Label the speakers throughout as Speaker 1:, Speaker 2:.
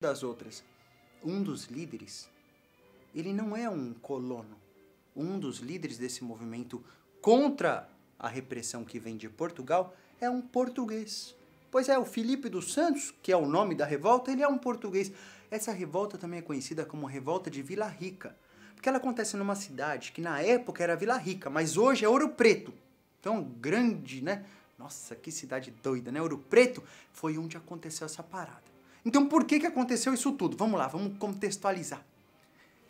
Speaker 1: das outras. Um dos líderes, ele não é um colono. Um dos líderes desse movimento contra a repressão que vem de Portugal é um português. Pois é, o Felipe dos Santos, que é o nome da revolta, ele é um português. Essa revolta também é conhecida como Revolta de Vila Rica, porque ela acontece numa cidade que na época era Vila Rica, mas hoje é Ouro Preto. Então, grande, né? Nossa, que cidade doida, né? Ouro Preto foi onde aconteceu essa parada. Então, por que, que aconteceu isso tudo? Vamos lá, vamos contextualizar.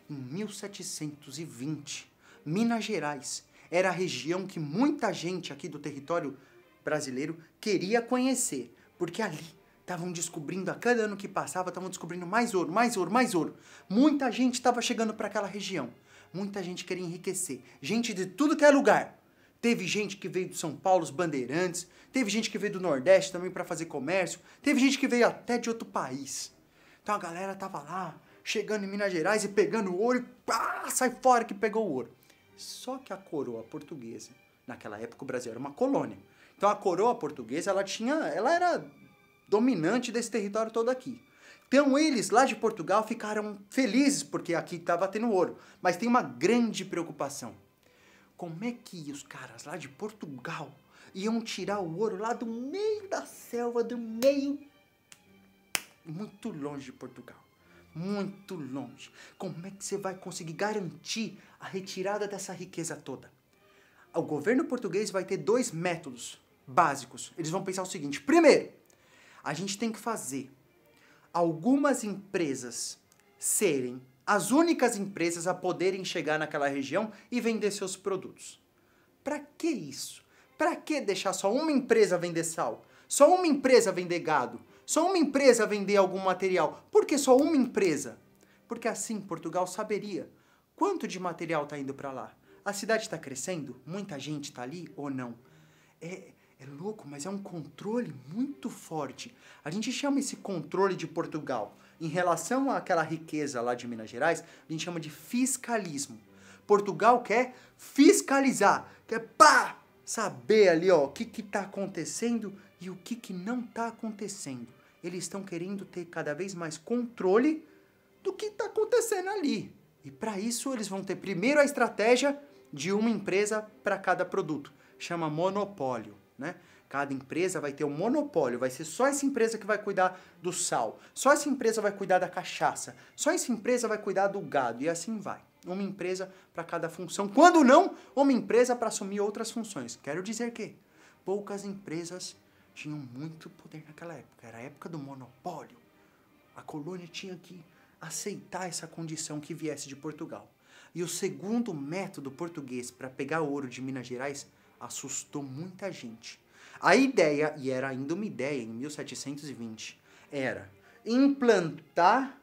Speaker 1: Em 1720, Minas Gerais era a região que muita gente aqui do território brasileiro queria conhecer, porque ali estavam descobrindo, a cada ano que passava, estavam descobrindo mais ouro, mais ouro, mais ouro. Muita gente estava chegando para aquela região. Muita gente queria enriquecer. Gente de tudo que é lugar. Teve gente que veio de São Paulo, os bandeirantes. Teve gente que veio do Nordeste também para fazer comércio. Teve gente que veio até de outro país. Então a galera tava lá, chegando em Minas Gerais e pegando ouro e pá, sai fora que pegou o ouro. Só que a coroa portuguesa, naquela época o Brasil era uma colônia. Então a coroa portuguesa, ela tinha, ela era dominante desse território todo aqui. Então eles lá de Portugal ficaram felizes porque aqui estava tendo ouro, mas tem uma grande preocupação como é que os caras lá de Portugal iam tirar o ouro lá do meio da selva, do meio. muito longe de Portugal. Muito longe. Como é que você vai conseguir garantir a retirada dessa riqueza toda? O governo português vai ter dois métodos básicos. Eles vão pensar o seguinte: primeiro, a gente tem que fazer algumas empresas serem as únicas empresas a poderem chegar naquela região e vender seus produtos. Para que isso? Para que deixar só uma empresa vender sal? Só uma empresa vender gado? Só uma empresa vender algum material? Por que só uma empresa? Porque assim Portugal saberia quanto de material está indo para lá. A cidade está crescendo? Muita gente está ali ou não? É, é louco, mas é um controle muito forte. A gente chama esse controle de Portugal em relação àquela riqueza lá de Minas Gerais, a gente chama de fiscalismo. Portugal quer fiscalizar, quer pá, saber ali ó, o que está acontecendo e o que, que não está acontecendo. Eles estão querendo ter cada vez mais controle do que está acontecendo ali. E para isso eles vão ter primeiro a estratégia de uma empresa para cada produto. Chama monopólio, né? Cada empresa vai ter um monopólio, vai ser só essa empresa que vai cuidar do sal, só essa empresa vai cuidar da cachaça, só essa empresa vai cuidar do gado e assim vai. Uma empresa para cada função. Quando não, uma empresa para assumir outras funções. Quero dizer que poucas empresas tinham muito poder naquela época. Era a época do monopólio. A colônia tinha que aceitar essa condição que viesse de Portugal. E o segundo método português para pegar ouro de Minas Gerais assustou muita gente. A ideia, e era ainda uma ideia em 1720, era implantar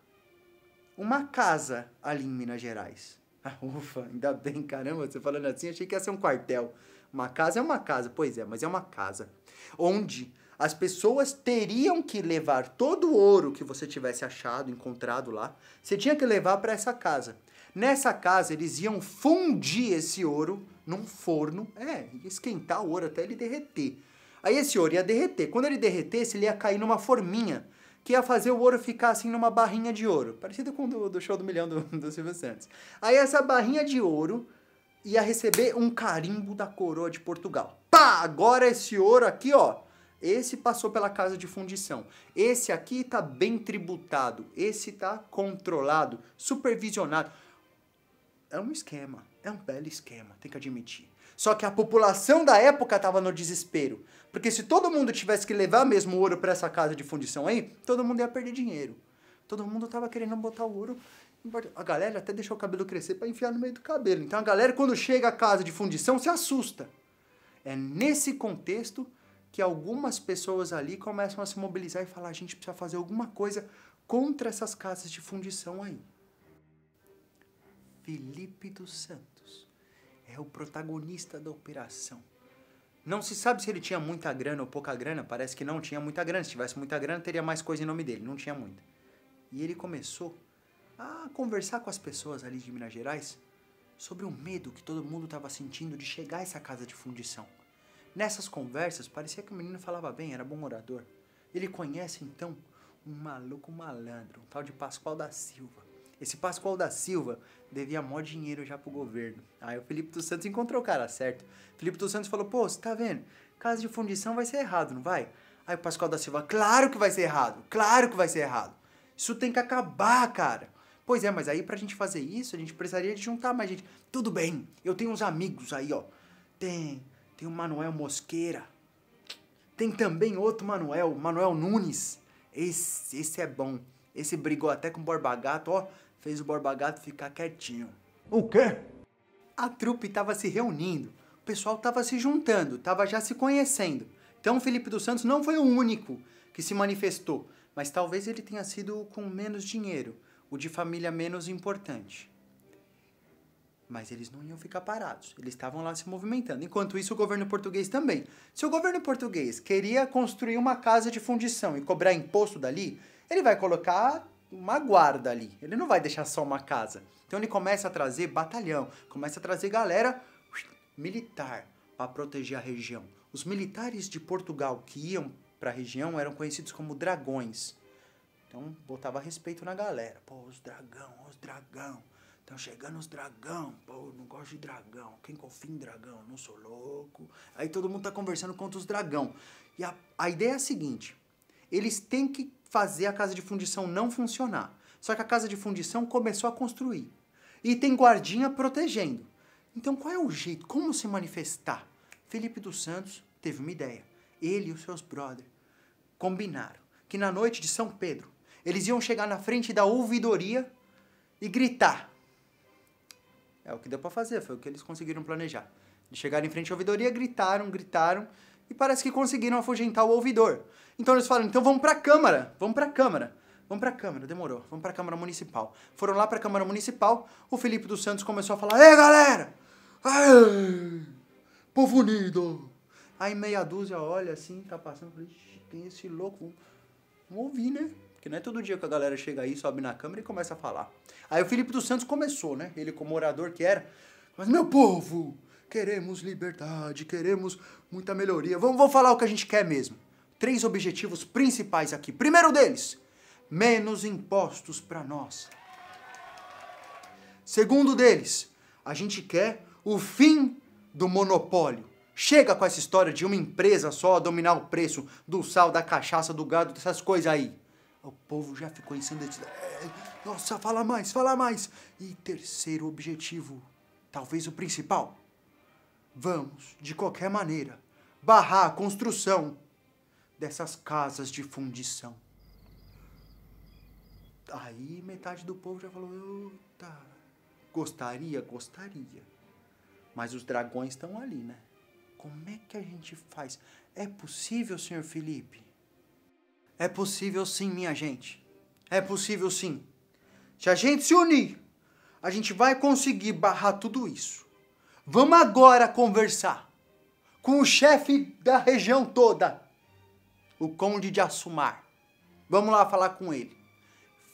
Speaker 1: uma casa ali em Minas Gerais. Ah, ufa, ainda bem, caramba, você falando assim, achei que ia ser um quartel. Uma casa é uma casa, pois é, mas é uma casa. Onde as pessoas teriam que levar todo o ouro que você tivesse achado, encontrado lá, você tinha que levar para essa casa. Nessa casa, eles iam fundir esse ouro num forno, é, esquentar o ouro até ele derreter. Aí esse ouro ia derreter. Quando ele derretesse, ele ia cair numa forminha, que ia fazer o ouro ficar assim numa barrinha de ouro. Parecido com o do, do show do milhão do, do Silvio Santos. Aí essa barrinha de ouro ia receber um carimbo da coroa de Portugal. Pá! Agora esse ouro aqui, ó. Esse passou pela casa de fundição. Esse aqui tá bem tributado. Esse tá controlado, supervisionado. É um esquema. É um belo esquema, tem que admitir. Só que a população da época estava no desespero. Porque se todo mundo tivesse que levar mesmo ouro para essa casa de fundição aí, todo mundo ia perder dinheiro. Todo mundo estava querendo botar o ouro. A galera até deixou o cabelo crescer para enfiar no meio do cabelo. Então a galera, quando chega à casa de fundição, se assusta. É nesse contexto que algumas pessoas ali começam a se mobilizar e falar: a gente precisa fazer alguma coisa contra essas casas de fundição aí. Felipe dos Santos é o protagonista da operação. Não se sabe se ele tinha muita grana ou pouca grana, parece que não tinha muita grana. Se tivesse muita grana, teria mais coisa em nome dele, não tinha muita. E ele começou a conversar com as pessoas ali de Minas Gerais sobre o medo que todo mundo estava sentindo de chegar a essa casa de fundição. Nessas conversas, parecia que o menino falava bem, era bom orador. Ele conhece então um maluco malandro, um tal de Pascoal da Silva. Esse Pascoal da Silva devia maior dinheiro já pro governo. Aí o Felipe dos Santos encontrou o cara certo. Felipe dos Santos falou: pô, você tá vendo? Casa de fundição vai ser errado, não vai? Aí o Pascoal da Silva: claro que vai ser errado, claro que vai ser errado. Isso tem que acabar, cara. Pois é, mas aí pra gente fazer isso, a gente precisaria de juntar mais gente. Tudo bem, eu tenho uns amigos aí, ó. Tem, tem o Manuel Mosqueira. Tem também outro Manuel, Manuel Nunes. Esse, esse é bom. Esse brigou até com o Borba Gato, ó. Fez o Borba Gato ficar quietinho.
Speaker 2: O quê?
Speaker 1: A trupe tava se reunindo. O pessoal tava se juntando, tava já se conhecendo. Então o Felipe dos Santos não foi o único que se manifestou. Mas talvez ele tenha sido com menos dinheiro o de família menos importante. Mas eles não iam ficar parados, eles estavam lá se movimentando. Enquanto isso, o governo português também. Se o governo português queria construir uma casa de fundição e cobrar imposto dali, ele vai colocar uma guarda ali, ele não vai deixar só uma casa. Então ele começa a trazer batalhão, começa a trazer galera militar para proteger a região. Os militares de Portugal que iam para a região eram conhecidos como dragões. Então botava respeito na galera. Pô, os dragão, os dragão. Estão chegando os dragão. Pô, não gosto de dragão. Quem confia em dragão? Não sou louco. Aí todo mundo tá conversando contra os dragão. E a, a ideia é a seguinte: eles têm que fazer a casa de fundição não funcionar. Só que a casa de fundição começou a construir. E tem guardinha protegendo. Então qual é o jeito? Como se manifestar? Felipe dos Santos teve uma ideia. Ele e os seus brothers combinaram que na noite de São Pedro eles iam chegar na frente da ouvidoria e gritar. É o que deu para fazer, foi o que eles conseguiram planejar. Eles chegaram em frente à ouvidoria, gritaram, gritaram e parece que conseguiram afugentar o ouvidor. Então eles falaram: "Então vamos para a câmara, vamos para a câmara". Vamos para a Câmara, demorou. Vamos para a Câmara Municipal. Foram lá para a Câmara Municipal, o Felipe dos Santos começou a falar: "Ei, galera! Aê! Povo unido!" Aí meia dúzia olha assim, tá passando, falei, quem é esse louco? Vamos ouvir, né? Porque não é todo dia que a galera chega aí, sobe na câmera e começa a falar. Aí o Felipe dos Santos começou, né? Ele como orador que era. Mas, meu povo, queremos liberdade, queremos muita melhoria. Vamos, vamos falar o que a gente quer mesmo. Três objetivos principais aqui. Primeiro deles, menos impostos para nós. Segundo deles, a gente quer o fim do monopólio. Chega com essa história de uma empresa só dominar o preço do sal, da cachaça, do gado, dessas coisas aí. O povo já ficou ensandecido. É, nossa, fala mais, fala mais. E terceiro objetivo, talvez o principal. Vamos, de qualquer maneira, barrar a construção dessas casas de fundição. Aí metade do povo já falou, tá, gostaria, gostaria. Mas os dragões estão ali, né? Como é que a gente faz? É possível, senhor Felipe? É possível sim, minha gente. É possível sim. Se a gente se unir, a gente vai conseguir barrar tudo isso. Vamos agora conversar com o chefe da região toda, o Conde de Assumar. Vamos lá falar com ele.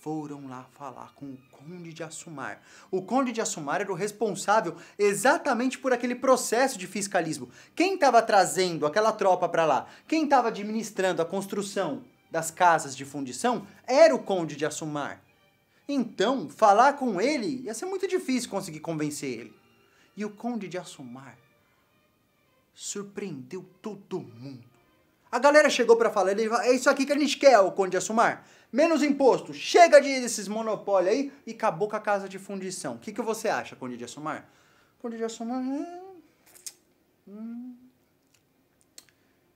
Speaker 1: Foram lá falar com o Conde de Assumar. O Conde de Assumar era o responsável exatamente por aquele processo de fiscalismo. Quem estava trazendo aquela tropa para lá? Quem estava administrando a construção das casas de fundição era o Conde de Assumar. Então, falar com ele ia ser muito difícil conseguir convencer ele. E o Conde de Assumar surpreendeu todo mundo. A galera chegou para falar, ele é isso aqui que a gente quer, o Conde de Assumar. Menos imposto, chega de desses monopólios aí e acabou com a casa de fundição. O que, que você acha, Conde de Assumar? Conde de Assumar... Hum, hum,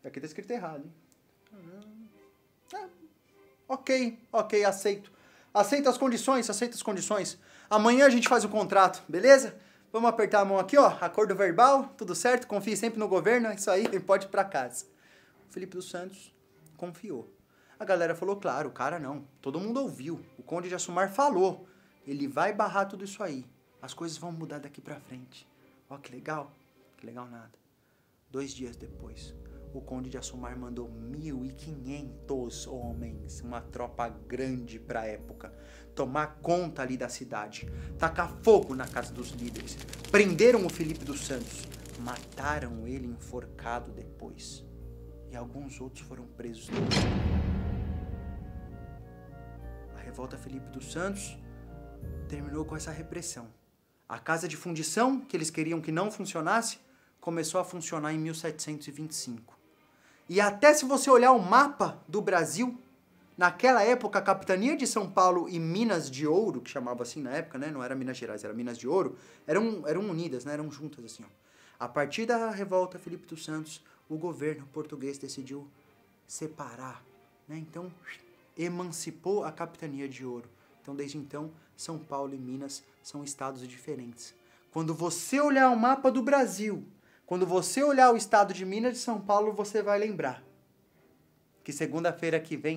Speaker 1: aqui tá escrito errado, hein? É, ok, ok, aceito. Aceito as condições, aceito as condições. Amanhã a gente faz o contrato, beleza? Vamos apertar a mão aqui, ó. Acordo verbal, tudo certo? Confie sempre no governo, é isso aí, pode ir pra casa. O Felipe dos Santos confiou. A galera falou, claro, o cara não. Todo mundo ouviu. O Conde de Assumar falou. Ele vai barrar tudo isso aí. As coisas vão mudar daqui pra frente. Ó, que legal. Que legal nada. Dois dias depois, o Conde de Assumar mandou 1.500 homens, uma tropa grande para a época, tomar conta ali da cidade, tacar fogo na casa dos líderes, prenderam o Felipe dos Santos, mataram ele enforcado depois, e alguns outros foram presos também. revolta Felipe dos Santos terminou com essa repressão. A casa de fundição, que eles queriam que não funcionasse, começou a funcionar em 1725. E até se você olhar o mapa do Brasil, naquela época a capitania de São Paulo e Minas de Ouro, que chamava assim na época, né? Não era Minas Gerais, era Minas de Ouro, eram, eram unidas, né? Eram juntas assim, ó. A partir da revolta Felipe dos Santos, o governo português decidiu separar, né? Então, emancipou a capitania de Ouro. Então, desde então, São Paulo e Minas são estados diferentes. Quando você olhar o mapa do Brasil, quando você olhar o estado de Minas e São Paulo, você vai lembrar que segunda-feira que vem